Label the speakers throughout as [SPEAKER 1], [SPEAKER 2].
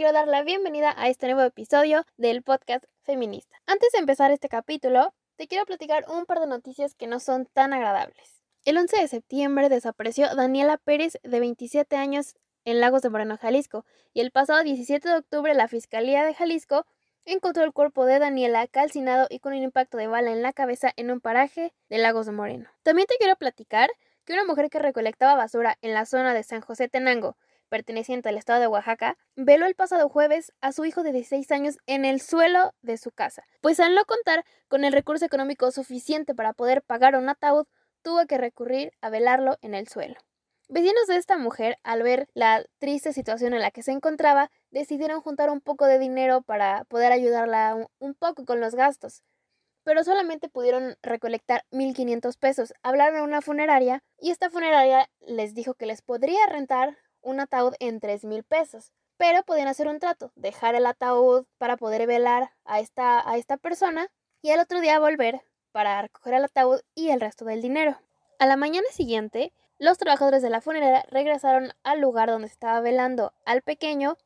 [SPEAKER 1] Quiero dar la bienvenida a este nuevo episodio del podcast feminista. Antes de empezar este capítulo, te quiero platicar un par de noticias que no son tan agradables. El 11 de septiembre desapareció Daniela Pérez, de 27 años, en Lagos de Moreno, Jalisco, y el pasado 17 de octubre la Fiscalía de Jalisco encontró el cuerpo de Daniela calcinado y con un impacto de bala en la cabeza en un paraje de Lagos de Moreno. También te quiero platicar que una mujer que recolectaba basura en la zona de San José Tenango, perteneciente al estado de Oaxaca, veló el pasado jueves a su hijo de 16 años en el suelo de su casa, pues al no contar con el recurso económico suficiente para poder pagar un ataúd, tuvo que recurrir a velarlo en el suelo. Vecinos de esta mujer, al ver la triste situación en la que se encontraba, decidieron juntar un poco de dinero para poder ayudarla un, poco con los gastos. Pero solamente pudieron recolectar 1.500 pesos. Hablaron a una funeraria y esta funeraria les dijo que les podría rentar un ataúd en 3.000 pesos. Pero podían hacer un trato, dejar el ataúd para poder velar a esta, a esta persona y al otro día volver para recoger el ataúd y el resto del dinero. A la mañana siguiente, los trabajadores de la funeraria regresaron al lugar donde estaba velando al pequeño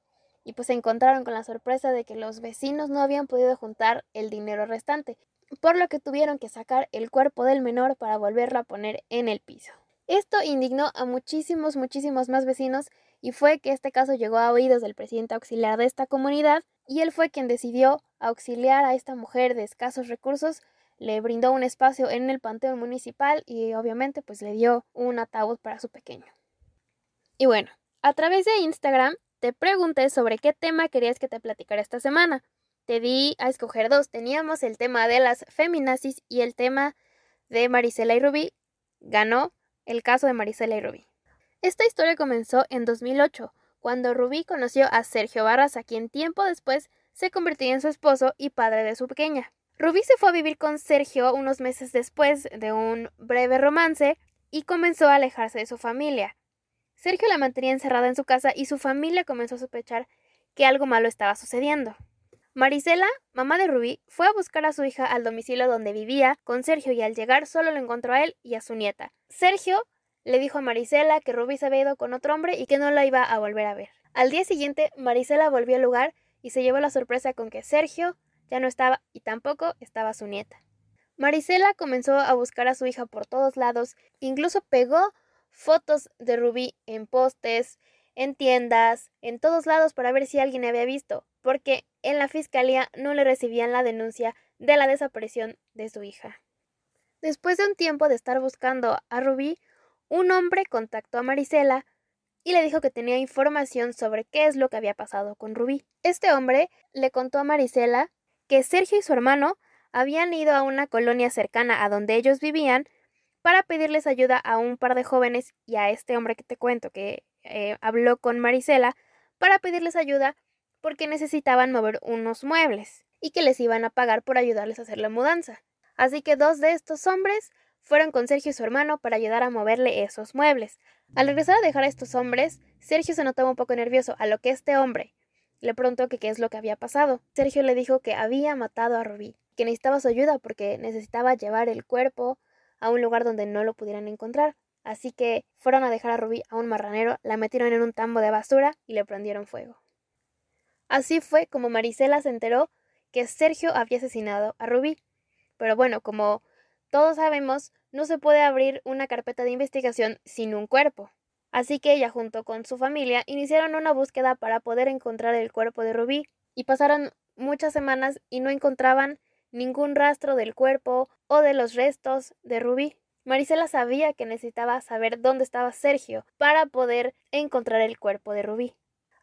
[SPEAKER 1] y pues se encontraron con la sorpresa de que los vecinos no habían podido juntar el dinero restante, por lo que tuvieron que sacar el cuerpo del menor para volverlo a poner en el piso. Esto indignó a muchísimos, muchísimos más vecinos y fue que este caso llegó a oídos del presidente auxiliar de esta comunidad y él fue quien decidió auxiliar a esta mujer de escasos recursos le brindó un espacio en el panteón municipal y obviamente pues le dio un ataúd para su pequeño. Y bueno, a través de Instagram te pregunté sobre qué tema querías que te platicara esta semana. Te di a escoger dos. Teníamos el tema de las feminazis y el tema de Marisela y Rubí. Ganó el caso de Marisela y Rubí. Esta historia comenzó en 2008, cuando Rubí conoció a Sergio Barraza, quien tiempo después se convertiría en su esposo y padre de su pequeña. Rubí se fue a vivir con Sergio unos meses después de un breve romance y comenzó a alejarse de su familia. Sergio la mantenía encerrada en su casa y su familia comenzó a sospechar que algo malo estaba sucediendo. Marisela, mamá de Rubí, fue a buscar a su hija al domicilio donde vivía con Sergio y al llegar solo lo encontró a él y a su nieta. Sergio le dijo a Marisela que Rubí se había ido con otro hombre y que no la iba a volver a ver. Al día siguiente, Marisela volvió al lugar y se llevó la sorpresa con que Sergio ya no estaba y tampoco estaba su nieta. Marisela comenzó a buscar a su hija por todos lados, incluso pegó fotos de Rubí en postes, en tiendas, en todos lados para ver si alguien había visto, porque en la fiscalía no le recibían la denuncia de la desaparición de su hija. Después de un tiempo de estar buscando a Rubí, un hombre contactó a Marisela y le dijo que tenía información sobre qué es lo que había pasado con Rubí. Este hombre le contó a Marisela que Sergio y su hermano habían ido a una colonia cercana a donde ellos vivían para pedirles ayuda a un par de jóvenes y a este hombre que te cuento que eh, habló con Marisela para pedirles ayuda porque necesitaban mover unos muebles y que les iban a pagar por ayudarles a hacer la mudanza. Así que dos de estos hombres fueron con Sergio y su hermano para ayudar a moverle esos muebles. Al regresar a dejar a estos hombres, Sergio se notaba un poco nervioso, a lo que este hombre, le preguntó que qué es lo que había pasado. Sergio le dijo que había matado a Rubí, que necesitaba su ayuda porque necesitaba llevar el cuerpo a un lugar donde no lo pudieran encontrar. Así que fueron a dejar a Rubí a un marranero, la metieron en un tambo de basura y le prendieron fuego. Así fue como Marisela se enteró que Sergio había asesinado a Rubí. Pero bueno, como todos sabemos, no se puede abrir una carpeta de investigación sin un cuerpo. Así que ella junto con su familia iniciaron una búsqueda para poder encontrar el cuerpo de Rubí y pasaron muchas semanas y no encontraban ningún rastro del cuerpo o de los restos de Rubí. Marisela sabía que necesitaba saber dónde estaba Sergio para poder encontrar el cuerpo de Rubí.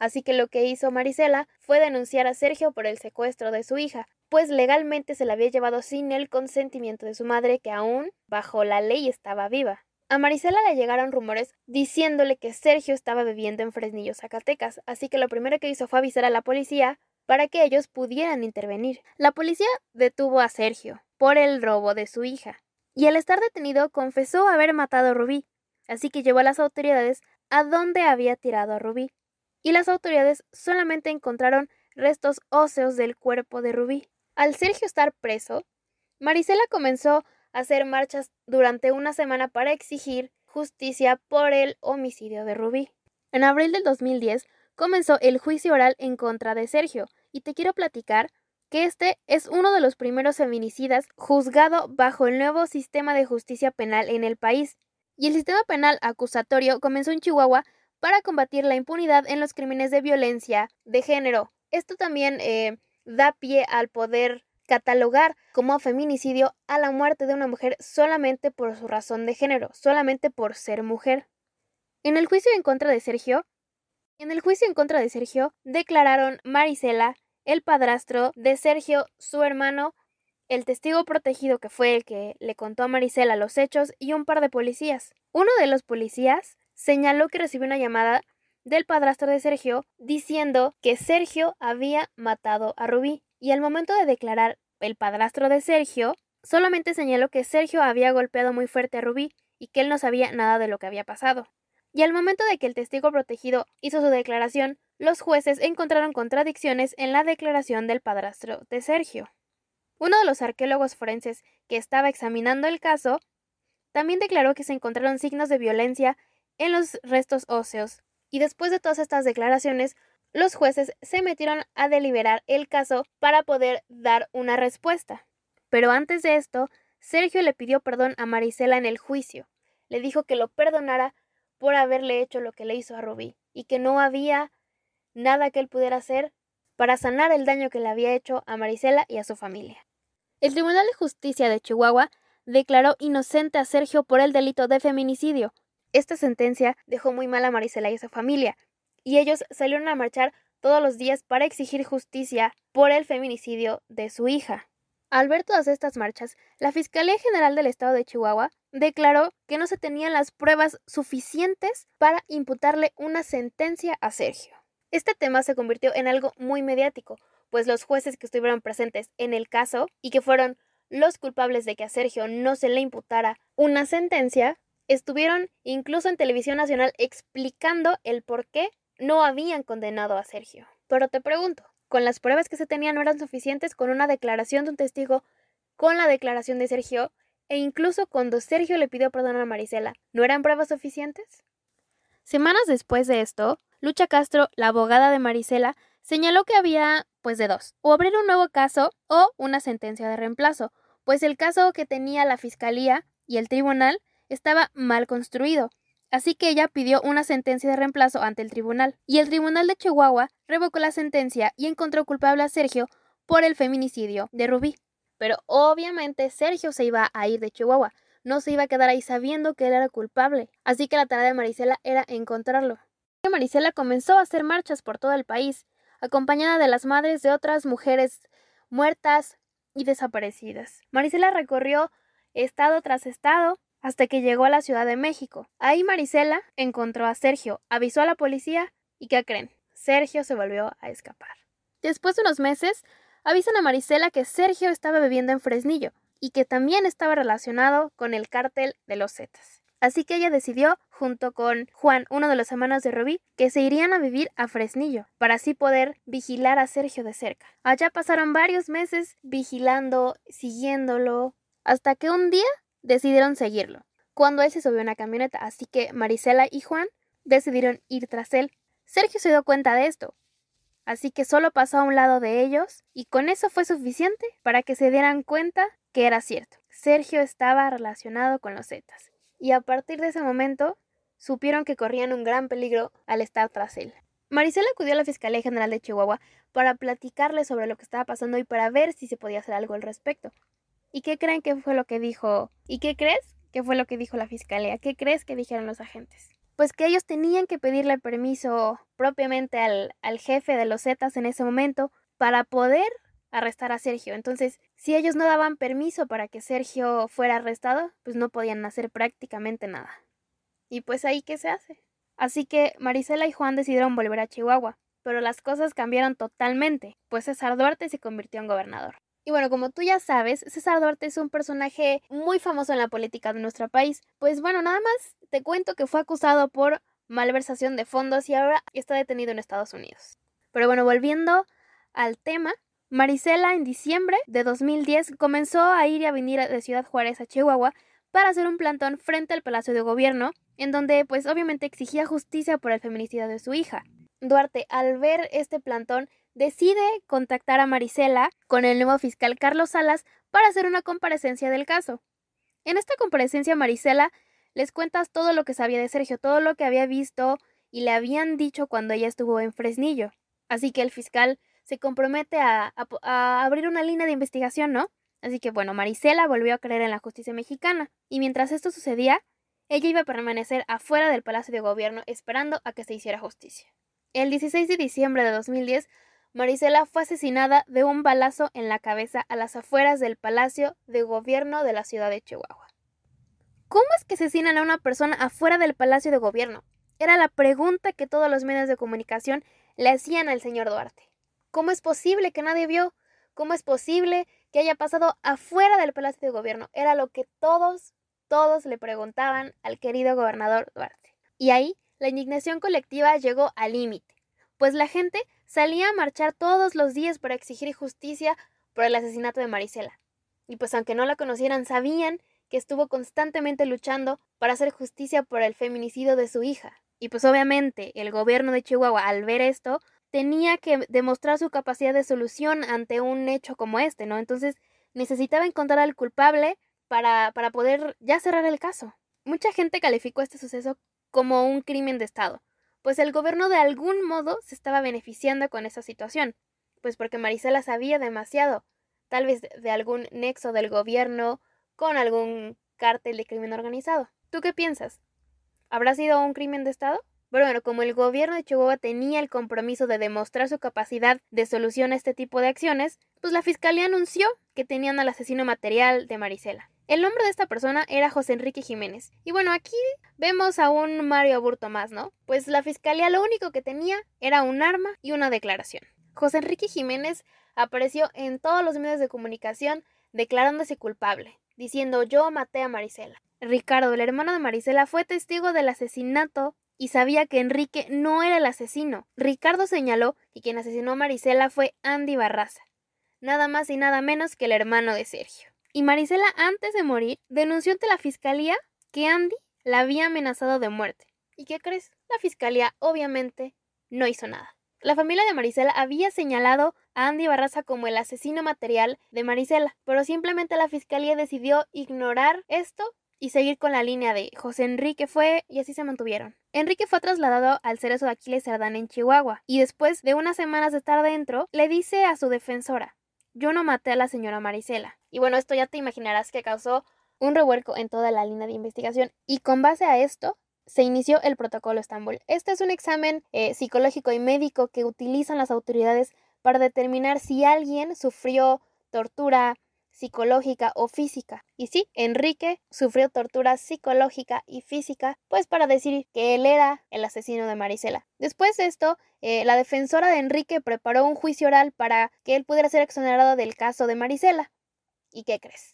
[SPEAKER 1] Así que lo que hizo Marisela fue denunciar a Sergio por el secuestro de su hija, pues legalmente se la había llevado sin el consentimiento de su madre, que aún, bajo la ley, estaba viva. A Marisela le llegaron rumores diciéndole que Sergio estaba bebiendo en Fresnillo, Zacatecas, así que lo primero que hizo fue avisar a la policía para que ellos pudieran intervenir. La policía detuvo a Sergio por el robo de su hija, y al estar detenido confesó haber matado a Rubí, así que llevó a las autoridades a donde había tirado a Rubí, y las autoridades solamente encontraron restos óseos del cuerpo de Rubí. Al Sergio estar preso, Marisela comenzó hacer marchas durante una semana para exigir justicia por el homicidio de Rubí. En abril del 2010 comenzó el juicio oral en contra de Sergio, y te quiero platicar que este es uno de los primeros feminicidas juzgado bajo el nuevo sistema de justicia penal en el país. Y el sistema penal acusatorio comenzó en Chihuahua para combatir la impunidad en los crímenes de violencia de género. Esto también eh, da pie al poder catalogar como feminicidio a la muerte de una mujer solamente por su razón de género, solamente por ser mujer. En el juicio en contra de Sergio, en el juicio en contra de Sergio declararon Marisela, el padrastro de Sergio, su hermano, el testigo protegido que fue el que le contó a Marisela los hechos y un par de policías. Uno de los policías señaló que recibió una llamada del padrastro de Sergio diciendo que Sergio había matado a Rubí y al momento de declarar el padrastro de Sergio, solamente señaló que Sergio había golpeado muy fuerte a Rubí y que él no sabía nada de lo que había pasado. Y al momento de que el testigo protegido hizo su declaración, los jueces encontraron contradicciones en la declaración del padrastro de Sergio. Uno de los arqueólogos forenses que estaba examinando el caso también declaró que se encontraron signos de violencia en los restos óseos, y después de todas estas declaraciones, los jueces se metieron a deliberar el caso para poder dar una respuesta. Pero antes de esto, Sergio le pidió perdón a Marisela en el juicio. Le dijo que lo perdonara por haberle hecho lo que le hizo a Rubí y que no había nada que él pudiera hacer para sanar el daño que le había hecho a Marisela y a su familia. El Tribunal de Justicia de Chihuahua declaró inocente a Sergio por el delito de feminicidio. Esta sentencia dejó muy mal a Marisela y a su familia, y ellos salieron a marchar todos los días para exigir justicia por el feminicidio de su hija. Al ver todas estas marchas, la Fiscalía General del Estado de Chihuahua declaró que no se tenían las pruebas suficientes para imputarle una sentencia a Sergio. Este tema se convirtió en algo muy mediático, pues los jueces que estuvieron presentes en el caso y que fueron los culpables de que a Sergio no se le imputara una sentencia, estuvieron incluso en televisión nacional explicando el por qué no habían condenado a Sergio. Pero te pregunto, ¿con las pruebas que se tenían no eran suficientes con una declaración de un testigo, con la declaración de Sergio, e incluso cuando Sergio le pidió perdón a Marisela, ¿no eran pruebas suficientes? Semanas después de esto, Lucha Castro, la abogada de Marisela, señaló que había, pues, de dos, o abrir un nuevo caso o una sentencia de reemplazo, pues el caso que tenía la Fiscalía y el Tribunal estaba mal construido, Así que ella pidió una sentencia de reemplazo ante el tribunal, y el tribunal de Chihuahua revocó la sentencia y encontró culpable a Sergio por el feminicidio de Rubí. Pero obviamente Sergio se iba a ir de Chihuahua, no se iba a quedar ahí sabiendo que él era culpable, así que la tarea de Marisela era encontrarlo. Marisela comenzó a hacer marchas por todo el país, acompañada de las madres de otras mujeres muertas y desaparecidas. Marisela recorrió estado tras estado hasta que llegó a la Ciudad de México. Ahí Marisela encontró a Sergio, avisó a la policía y ¿qué creen? Sergio se volvió a escapar. Después de unos meses, avisan a Marisela que Sergio estaba viviendo en Fresnillo y que también estaba relacionado con el cártel de los Zetas. Así que ella decidió, junto con Juan, uno de los hermanos de Rubí, que se irían a vivir a Fresnillo, para así poder vigilar a Sergio de cerca. Allá pasaron varios meses vigilando, siguiéndolo, hasta que un día decidieron seguirlo, cuando él se subió a una camioneta, así que Marisela y Juan decidieron ir tras él. Sergio se dio cuenta de esto, así que solo pasó a un lado de ellos y con eso fue suficiente para que se dieran cuenta que era cierto. Sergio estaba relacionado con los Zetas y a partir de ese momento supieron que corrían un gran peligro al estar tras él. Marisela acudió a la Fiscalía General de Chihuahua para platicarle sobre lo que estaba pasando y para ver si se podía hacer algo al respecto. ¿Y qué creen que fue lo que dijo? ¿Y qué crees que fue lo que dijo la fiscalía? ¿Qué crees que dijeron los agentes? Pues que ellos tenían que pedirle permiso propiamente al, al jefe de los Zetas en ese momento para poder arrestar a Sergio. Entonces, si ellos no daban permiso para que Sergio fuera arrestado, pues no podían hacer prácticamente nada. Y pues ahí qué se hace. Así que Marisela y Juan decidieron volver a Chihuahua, pero las cosas cambiaron totalmente, pues César Duarte se convirtió en gobernador. Y bueno, como tú ya sabes, César Duarte es un personaje muy famoso en la política de nuestro país. Pues bueno, nada más te cuento que fue acusado por malversación de fondos y ahora está detenido en Estados Unidos. Pero bueno, volviendo al tema, Marisela en diciembre de 2010 comenzó a ir y a venir de Ciudad Juárez a Chihuahua para hacer un plantón frente al Palacio de Gobierno, en donde pues obviamente exigía justicia por el feminicidio de su hija. Duarte, al ver este plantón, decide contactar a Marisela con el nuevo fiscal Carlos Salas para hacer una comparecencia del caso. En esta comparecencia, Marisela les cuentas todo lo que sabía de Sergio, todo lo que había visto y le habían dicho cuando ella estuvo en Fresnillo. Así que el fiscal se compromete a, a, abrir una línea de investigación, ¿no? Así que bueno, Marisela volvió a creer en la justicia mexicana, y mientras esto sucedía, ella iba a permanecer afuera del Palacio de Gobierno esperando a que se hiciera justicia. El 16 de diciembre de 2010, Marisela fue asesinada de un balazo en la cabeza a las afueras del Palacio de Gobierno de la ciudad de Chihuahua. ¿Cómo es que asesinan a una persona afuera del Palacio de Gobierno? Era la pregunta que todos los medios de comunicación le hacían al señor Duarte. ¿Cómo es posible que nadie vio? ¿Cómo es posible que haya pasado afuera del Palacio de Gobierno? Era lo que todos, todos le preguntaban al querido gobernador Duarte. Y ahí la indignación colectiva llegó al límite, pues la gente salía a marchar todos los días para exigir justicia por el asesinato de Marisela. Y pues aunque no la conocieran, sabían que estuvo constantemente luchando para hacer justicia por el feminicidio de su hija. Y pues obviamente el gobierno de Chihuahua al ver esto tenía que demostrar su capacidad de solución ante un hecho como este, ¿no? Entonces necesitaba encontrar al culpable para, para poder ya cerrar el caso. Mucha gente calificó este suceso como un crimen de Estado, pues el gobierno de algún modo se estaba beneficiando con esa situación, pues porque Marisela sabía demasiado, tal vez de algún nexo del gobierno con algún cártel de crimen organizado. ¿Tú qué piensas? ¿Habrá sido un crimen de Estado? Bueno, como el gobierno de Chihuahua tenía el compromiso de demostrar su capacidad de solución a este tipo de acciones, pues la fiscalía anunció que tenían al asesino material de Marisela. El nombre de esta persona era José Enrique Jiménez. Y bueno, aquí vemos a un Mario Aburto más, ¿no? Pues la fiscalía lo único que tenía era un arma y una declaración. José Enrique Jiménez apareció en todos los medios de comunicación declarándose culpable, diciendo yo maté a Marisela. Ricardo, el hermano de Marisela, fue testigo del asesinato y sabía que Enrique no era el asesino. Ricardo señaló que quien asesinó a Marisela fue Andy Barraza, nada más y nada menos que el hermano de Sergio. Y Marisela, antes de morir, denunció ante la fiscalía que Andy la había amenazado de muerte. ¿Y qué crees? La fiscalía obviamente no hizo nada. La familia de Marisela había señalado a Andy Barraza como el asesino material de Marisela, pero simplemente la fiscalía decidió ignorar esto y seguir con la línea de José Enrique fue y así se mantuvieron. Enrique fue trasladado al cerezo de Aquiles Cerdán en Chihuahua y después de unas semanas de estar dentro le dice a su defensora yo no maté a la señora Marisela. Y bueno, esto ya te imaginarás que causó un revuelco en toda la línea de investigación y con base a esto se inició el protocolo Estambul. Este es un examen eh, psicológico y médico que utilizan las autoridades para determinar si alguien sufrió tortura, psicológica o física. Y sí, Enrique sufrió tortura psicológica y física, pues para decir que él era el asesino de Marisela. Después de esto, eh, la defensora de Enrique preparó un juicio oral para que él pudiera ser exonerado del caso de Marisela. ¿Y qué crees?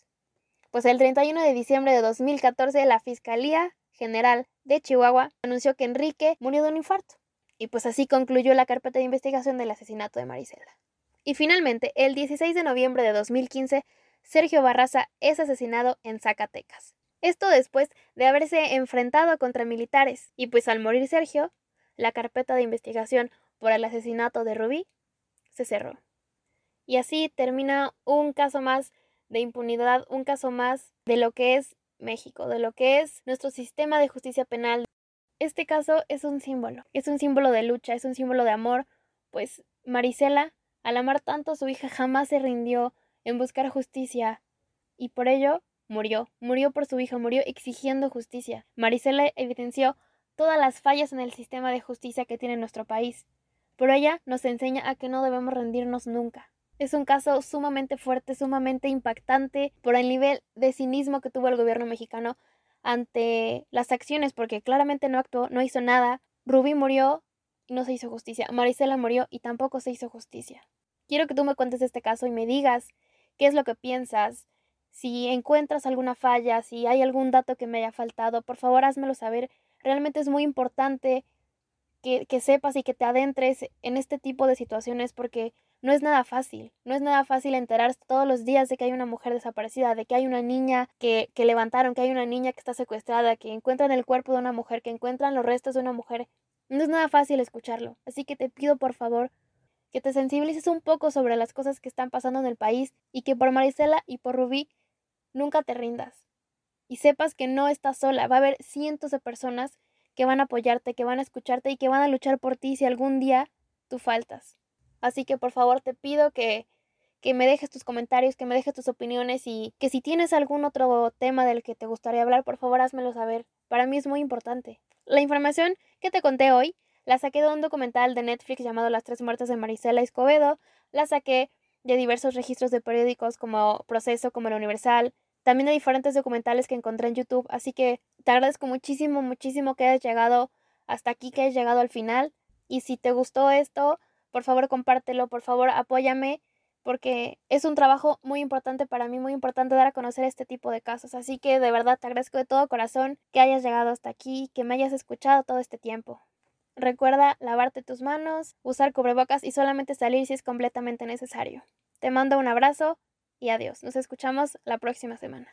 [SPEAKER 1] Pues el 31 de diciembre de 2014 la Fiscalía General de Chihuahua anunció que Enrique murió de un infarto. Y pues así concluyó la carpeta de investigación del asesinato de Marisela. Y finalmente, el 16 de noviembre de 2015, Sergio Barraza es asesinado en Zacatecas. Esto después de haberse enfrentado contra militares. Y pues al morir Sergio, la carpeta de investigación por el asesinato de Rubí se cerró. Y así termina un caso más de impunidad, un caso más de lo que es México, de lo que es nuestro sistema de justicia penal. Este caso es un símbolo, es un símbolo de lucha, es un símbolo de amor, pues Marisela, al amar tanto a su hija, jamás se rindió, en buscar justicia y por ello murió, murió por su hija, murió exigiendo justicia. Marisela evidenció todas las fallas en el sistema de justicia que tiene nuestro país, pero ella nos enseña a que no debemos rendirnos nunca. Es un caso sumamente fuerte, sumamente impactante por el nivel de cinismo que tuvo el gobierno mexicano ante las acciones, porque claramente no actuó, no hizo nada. Rubí murió y no se hizo justicia. Marisela murió y tampoco se hizo justicia. Quiero que tú me cuentes este caso y me digas qué es lo que piensas. Si encuentras alguna falla, si hay algún dato que me haya faltado, por favor házmelo saber. Realmente es muy importante que, que, sepas y que te adentres en este tipo de situaciones porque no es nada fácil. No es nada fácil enterarse todos los días de que hay una mujer desaparecida, de que hay una niña que, que levantaron, que hay una niña que está secuestrada, que encuentran el cuerpo de una mujer, que encuentran los restos de una mujer No es nada fácil escucharlo, así que te pido por favor que te sensibilices un poco sobre las cosas que están pasando en el país y que por Marisela y por Rubí nunca te rindas. Y sepas que no estás sola, va a haber cientos de personas que van a apoyarte, que van a escucharte y que van a luchar por ti si algún día tú faltas. Así que por favor te pido que, que me dejes tus comentarios, que me dejes tus opiniones y que si tienes algún otro tema del que te gustaría hablar, por favor házmelo saber. Para mí es muy importante. La información que te conté hoy la saqué de un documental de Netflix llamado Las tres muertes de Marisela Escobedo, la saqué de diversos registros de periódicos como Proceso, como El Universal, también de diferentes documentales que encontré en YouTube, así que te agradezco muchísimo, muchísimo que hayas llegado hasta aquí, que hayas llegado al final. Y si te gustó esto, por favor compártelo, por favor apóyame, porque es un trabajo muy importante para mí, muy importante dar a conocer este tipo de casos. Así que de verdad te agradezco de todo corazón que hayas llegado hasta aquí, que me hayas escuchado todo este tiempo. Recuerda lavarte tus manos, usar cubrebocas y solamente salir si es completamente necesario. Te mando un abrazo y adiós. Nos escuchamos la próxima semana.